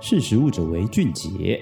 识时务者为俊杰。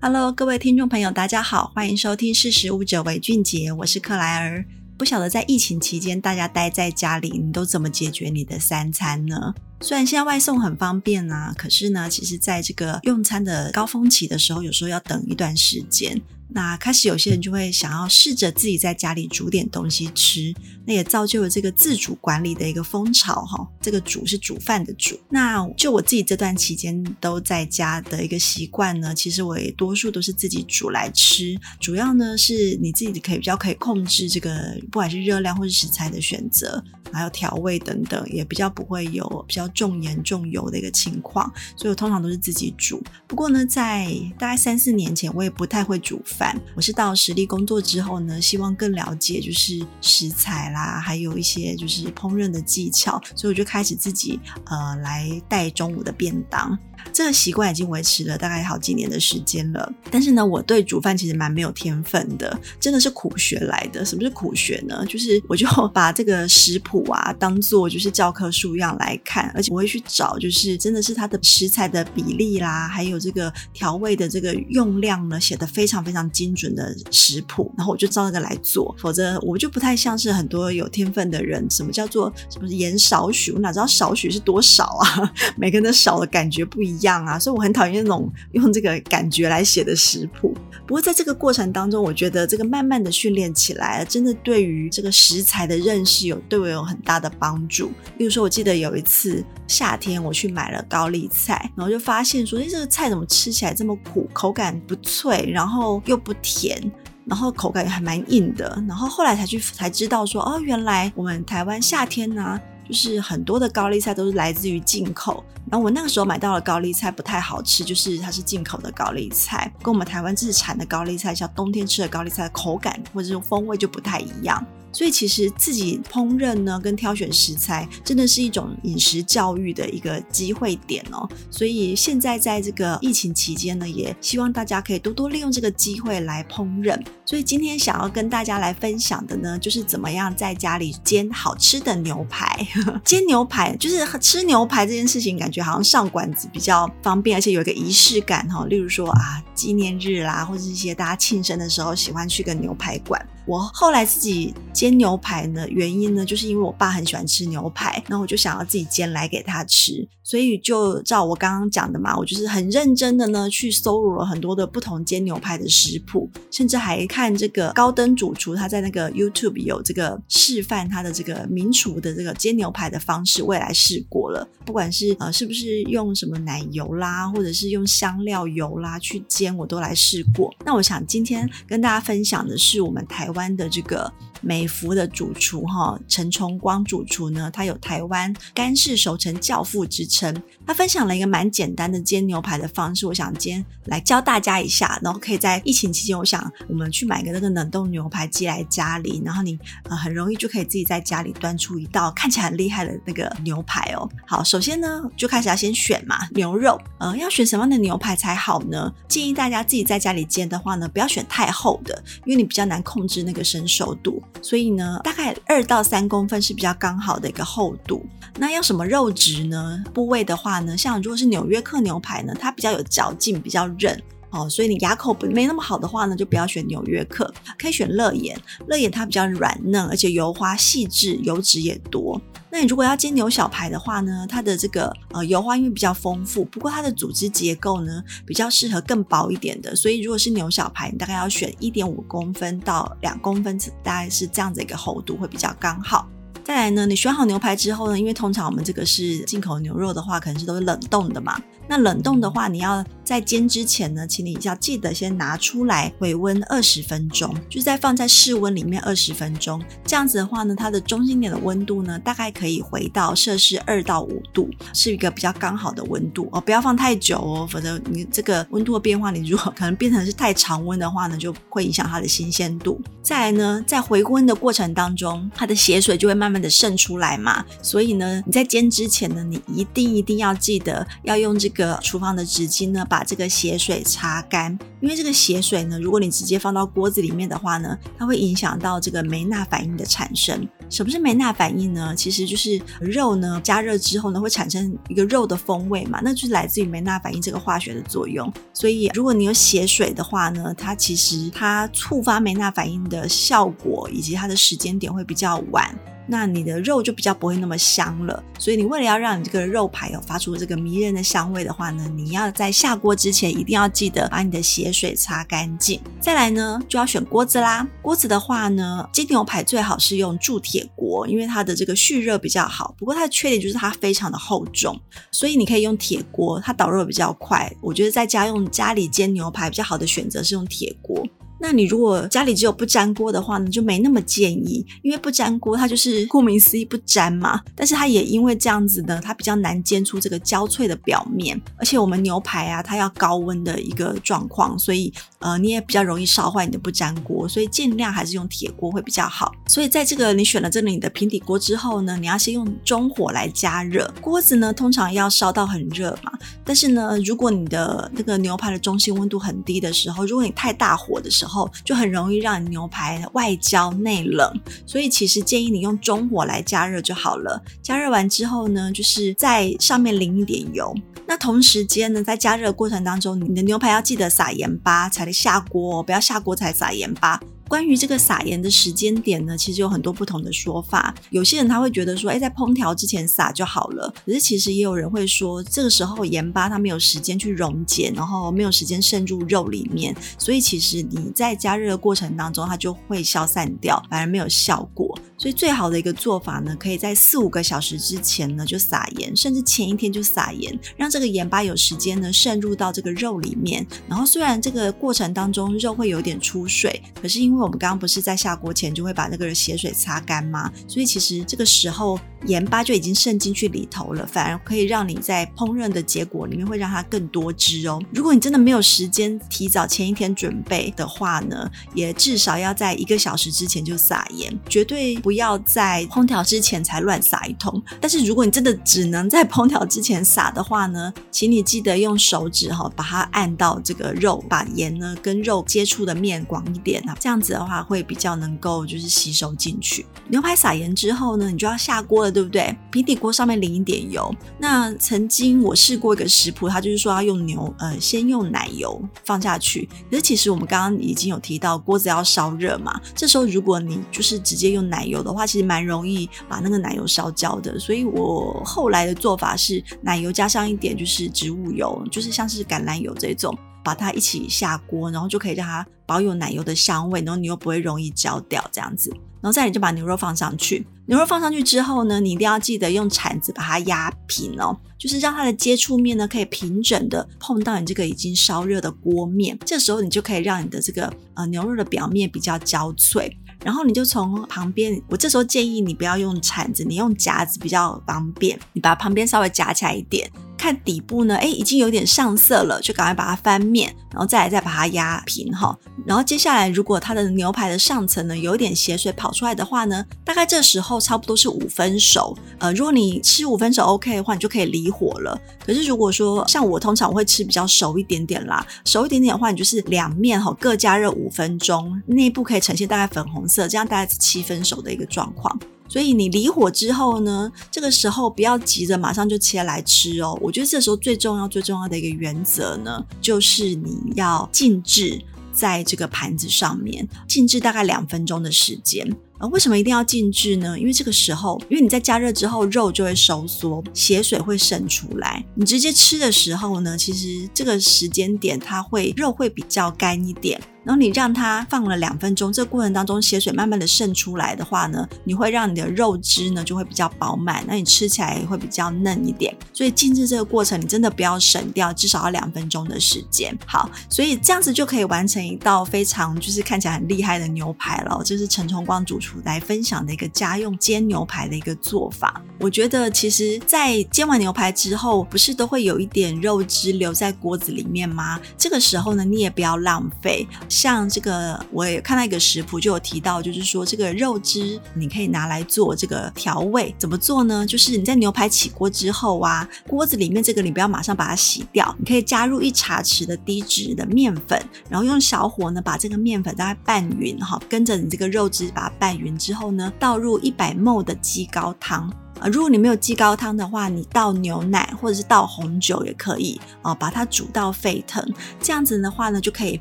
Hello，各位听众朋友，大家好，欢迎收听《识时务者为俊杰》，我是克莱尔。不晓得在疫情期间，大家待在家里，你都怎么解决你的三餐呢？虽然现在外送很方便啊，可是呢，其实在这个用餐的高峰期的时候，有时候要等一段时间。那开始有些人就会想要试着自己在家里煮点东西吃，那也造就了这个自主管理的一个风潮哈。这个“煮”是煮饭的“煮”。那就我自己这段期间都在家的一个习惯呢，其实我也多数都是自己煮来吃。主要呢是你自己可以比较可以控制这个不管是热量或是食材的选择，还有调味等等，也比较不会有比较重盐重油的一个情况。所以我通常都是自己煮。不过呢，在大概三四年前，我也不太会煮饭。我是到实力工作之后呢，希望更了解就是食材啦，还有一些就是烹饪的技巧，所以我就开始自己呃来带中午的便当。这个习惯已经维持了大概好几年的时间了，但是呢，我对煮饭其实蛮没有天分的，真的是苦学来的。什么是苦学呢？就是我就把这个食谱啊当做就是教科书一样来看，而且我会去找，就是真的是它的食材的比例啦，还有这个调味的这个用量呢，写的非常非常精准的食谱，然后我就照那个来做，否则我就不太像是很多有天分的人。什么叫做什么盐少许？我哪知道少许是多少啊？每个人的少的感觉不一样。啊，所以我很讨厌那种用这个感觉来写的食谱。不过在这个过程当中，我觉得这个慢慢的训练起来，真的对于这个食材的认识有对我有很大的帮助。例如说，我记得有一次夏天我去买了高丽菜，然后就发现说，哎，这个菜怎么吃起来这么苦，口感不脆，然后又不甜，然后口感还蛮硬的。然后后来才去才知道说，哦，原来我们台湾夏天呢、就是很多的高丽菜都是来自于进口，然后我那个时候买到的高丽菜不太好吃，就是它是进口的高丽菜，跟我们台湾自产的高丽菜，像冬天吃的高丽菜的口感或者是风味就不太一样。所以其实自己烹饪呢，跟挑选食材，真的是一种饮食教育的一个机会点哦。所以现在在这个疫情期间呢，也希望大家可以多多利用这个机会来烹饪。所以今天想要跟大家来分享的呢，就是怎么样在家里煎好吃的牛排。煎牛排就是吃牛排这件事情，感觉好像上馆子比较方便，而且有一个仪式感哈。例如说啊，纪念日啦，或者是一些大家庆生的时候，喜欢去个牛排馆。我后来自己煎牛排呢，原因呢，就是因为我爸很喜欢吃牛排，那我就想要自己煎来给他吃，所以就照我刚刚讲的嘛，我就是很认真的呢去搜罗了很多的不同煎牛排的食谱，甚至还看这个高登主厨他在那个 YouTube 有这个示范他的这个名厨的这个煎牛排的方式，我也来试过了，不管是呃是不是用什么奶油啦，或者是用香料油啦去煎，我都来试过。那我想今天跟大家分享的是我们台湾。湾的这个美孚的主厨哈陈崇光主厨呢，他有台湾干式熟成教父之称。他分享了一个蛮简单的煎牛排的方式，我想今天来教大家一下，然后可以在疫情期间，我想我们去买个那个冷冻牛排寄来家里，然后你呃很容易就可以自己在家里端出一道看起来很厉害的那个牛排哦。好，首先呢就开始要先选嘛牛肉，呃要选什么样的牛排才好呢？建议大家自己在家里煎的话呢，不要选太厚的，因为你比较难控制那个生熟度，所以呢，大概二到三公分是比较刚好的一个厚度。那要什么肉质呢？部位的话呢，像如果是纽约客牛排呢，它比较有嚼劲，比较韧哦，所以你牙口不没那么好的话呢，就不要选纽约客，可以选乐眼。乐眼它比较软嫩，而且油花细致，油脂也多。那你如果要煎牛小排的话呢，它的这个呃油花因为比较丰富，不过它的组织结构呢比较适合更薄一点的，所以如果是牛小排，你大概要选一点五公分到两公分，大概是这样子一个厚度会比较刚好。再来呢，你选好牛排之后呢，因为通常我们这个是进口牛肉的话，可能是都是冷冻的嘛。那冷冻的话，你要在煎之前呢，请你要记得先拿出来回温二十分钟，就是再放在室温里面二十分钟。这样子的话呢，它的中心点的温度呢，大概可以回到摄氏二到五度，是一个比较刚好的温度哦。不要放太久哦，否则你这个温度的变化，你如果可能变成是太常温的话呢，就会影响它的新鲜度。再来呢，在回温的过程当中，它的血水就会慢慢的渗出来嘛。所以呢，你在煎之前呢，你一定一定要记得要用这个。个厨房的纸巾呢，把这个血水擦干。因为这个血水呢，如果你直接放到锅子里面的话呢，它会影响到这个梅纳反应的产生。什么是梅纳反应呢？其实就是肉呢加热之后呢，会产生一个肉的风味嘛，那就是来自于梅纳反应这个化学的作用。所以如果你有血水的话呢，它其实它触发梅纳反应的效果以及它的时间点会比较晚。那你的肉就比较不会那么香了，所以你为了要让你这个肉排有发出这个迷人的香味的话呢，你要在下锅之前一定要记得把你的血水擦干净。再来呢，就要选锅子啦。锅子的话呢，煎牛排最好是用铸铁锅，因为它的这个蓄热比较好。不过它的缺点就是它非常的厚重，所以你可以用铁锅，它导热比较快。我觉得在家用家里煎牛排比较好的选择是用铁锅。那你如果家里只有不粘锅的话呢，就没那么建议，因为不粘锅它就是顾名思义不粘嘛。但是它也因为这样子呢，它比较难煎出这个焦脆的表面，而且我们牛排啊，它要高温的一个状况，所以呃你也比较容易烧坏你的不粘锅，所以尽量还是用铁锅会比较好。所以在这个你选了这个你的平底锅之后呢，你要先用中火来加热，锅子呢通常要烧到很热嘛。但是呢，如果你的那个牛排的中心温度很低的时候，如果你太大火的时候，后就很容易让你牛排外焦内冷，所以其实建议你用中火来加热就好了。加热完之后呢，就是在上面淋一点油。那同时间呢，在加热过程当中，你的牛排要记得撒盐巴才下锅，不要下锅才撒盐巴。关于这个撒盐的时间点呢，其实有很多不同的说法。有些人他会觉得说，哎，在烹调之前撒就好了。可是其实也有人会说，这个时候盐巴它没有时间去溶解，然后没有时间渗入肉里面，所以其实你在加热的过程当中，它就会消散掉，反而没有效果。所以最好的一个做法呢，可以在四五个小时之前呢就撒盐，甚至前一天就撒盐，让这个盐巴有时间呢渗入到这个肉里面。然后虽然这个过程当中肉会有点出水，可是因为我们刚刚不是在下锅前就会把那个血水擦干吗？所以其实这个时候盐巴就已经渗进去里头了，反而可以让你在烹饪的结果里面会让它更多汁哦。如果你真的没有时间提早前一天准备的话呢，也至少要在一个小时之前就撒盐，绝对。不要在烹调之前才乱撒一通。但是如果你真的只能在烹调之前撒的话呢，请你记得用手指哈把它按到这个肉，把盐呢跟肉接触的面广一点啊，这样子的话会比较能够就是吸收进去。牛排撒盐之后呢，你就要下锅对不对？平底锅上面淋一点油。那曾经我试过一个食谱，它就是说要用牛呃先用奶油放下去。可是其实我们刚刚已经有提到锅子要烧热嘛，这时候如果你就是直接用奶油。的话，其实蛮容易把那个奶油烧焦的，所以我后来的做法是奶油加上一点就是植物油，就是像是橄榄油这种，把它一起下锅，然后就可以让它保有奶油的香味，然后你又不会容易焦掉这样子。然后再来就把牛肉放上去，牛肉放上去之后呢，你一定要记得用铲子把它压平哦，就是让它的接触面呢可以平整的碰到你这个已经烧热的锅面，这时候你就可以让你的这个呃牛肉的表面比较焦脆。然后你就从旁边，我这时候建议你不要用铲子，你用夹子比较方便。你把旁边稍微夹起来一点。看底部呢，哎，已经有点上色了，就赶快把它翻面，然后再来再把它压平哈。然后接下来，如果它的牛排的上层呢有一点血水跑出来的话呢，大概这时候差不多是五分熟。呃，如果你吃五分熟 OK 的话，你就可以离火了。可是如果说像我通常我会吃比较熟一点点啦，熟一点点的话，你就是两面哈各加热五分钟，内部可以呈现大概粉红色，这样大概是七分熟的一个状况。所以你离火之后呢，这个时候不要急着马上就切来吃哦。我觉得这时候最重要、最重要的一个原则呢，就是你要静置在这个盘子上面，静置大概两分钟的时间。而为什么一定要静置呢？因为这个时候，因为你在加热之后，肉就会收缩，血水会渗出来。你直接吃的时候呢，其实这个时间点它会肉会比较干一点。然后你让它放了两分钟，这过程当中血水慢慢的渗出来的话呢，你会让你的肉汁呢就会比较饱满，那你吃起来也会比较嫩一点。所以静置这个过程，你真的不要省掉，至少要两分钟的时间。好，所以这样子就可以完成一道非常就是看起来很厉害的牛排了。这是陈崇光主厨来分享的一个家用煎牛排的一个做法。我觉得其实，在煎完牛排之后，不是都会有一点肉汁留在锅子里面吗？这个时候呢，你也不要浪费。像这个我也看到一个食谱就有提到，就是说这个肉汁你可以拿来做这个调味，怎么做呢？就是你在牛排起锅之后啊，锅子里面这个你不要马上把它洗掉，你可以加入一茶匙的低脂的面粉，然后用小火呢把这个面粉大概拌匀哈，跟着你这个肉汁把它拌匀之后呢，倒入一百 ml 的鸡高汤。啊，如果你没有鸡高汤的话，你倒牛奶或者是倒红酒也可以啊，把它煮到沸腾，这样子的话呢，就可以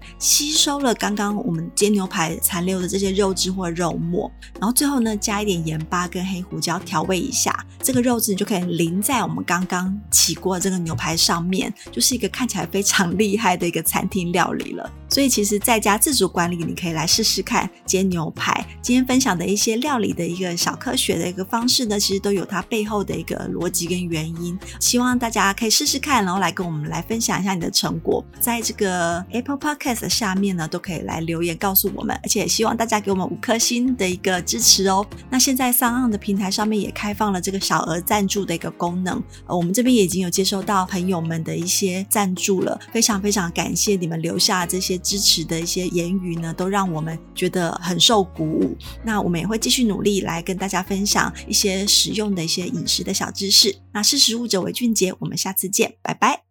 吸收了刚刚我们煎牛排残留的这些肉汁或肉末，然后最后呢，加一点盐巴跟黑胡椒调味一下，这个肉汁你就可以淋在我们刚刚起锅这个牛排上面，就是一个看起来非常厉害的一个餐厅料理了。所以其实在家自主管理，你可以来试试看煎牛排。今天分享的一些料理的一个小科学的一个方式呢，其实都有它背后的一个逻辑跟原因。希望大家可以试试看，然后来跟我们来分享一下你的成果。在这个 Apple Podcast 下面呢，都可以来留言告诉我们，而且也希望大家给我们五颗星的一个支持哦。那现在 Sound 的平台上面也开放了这个小额赞助的一个功能，呃，我们这边也已经有接收到朋友们的一些赞助了，非常非常感谢你们留下这些。支持的一些言语呢，都让我们觉得很受鼓舞。那我们也会继续努力来跟大家分享一些实用的一些饮食的小知识。那识食物者为俊杰，我们下次见，拜拜。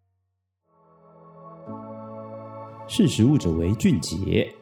识食物者为俊杰。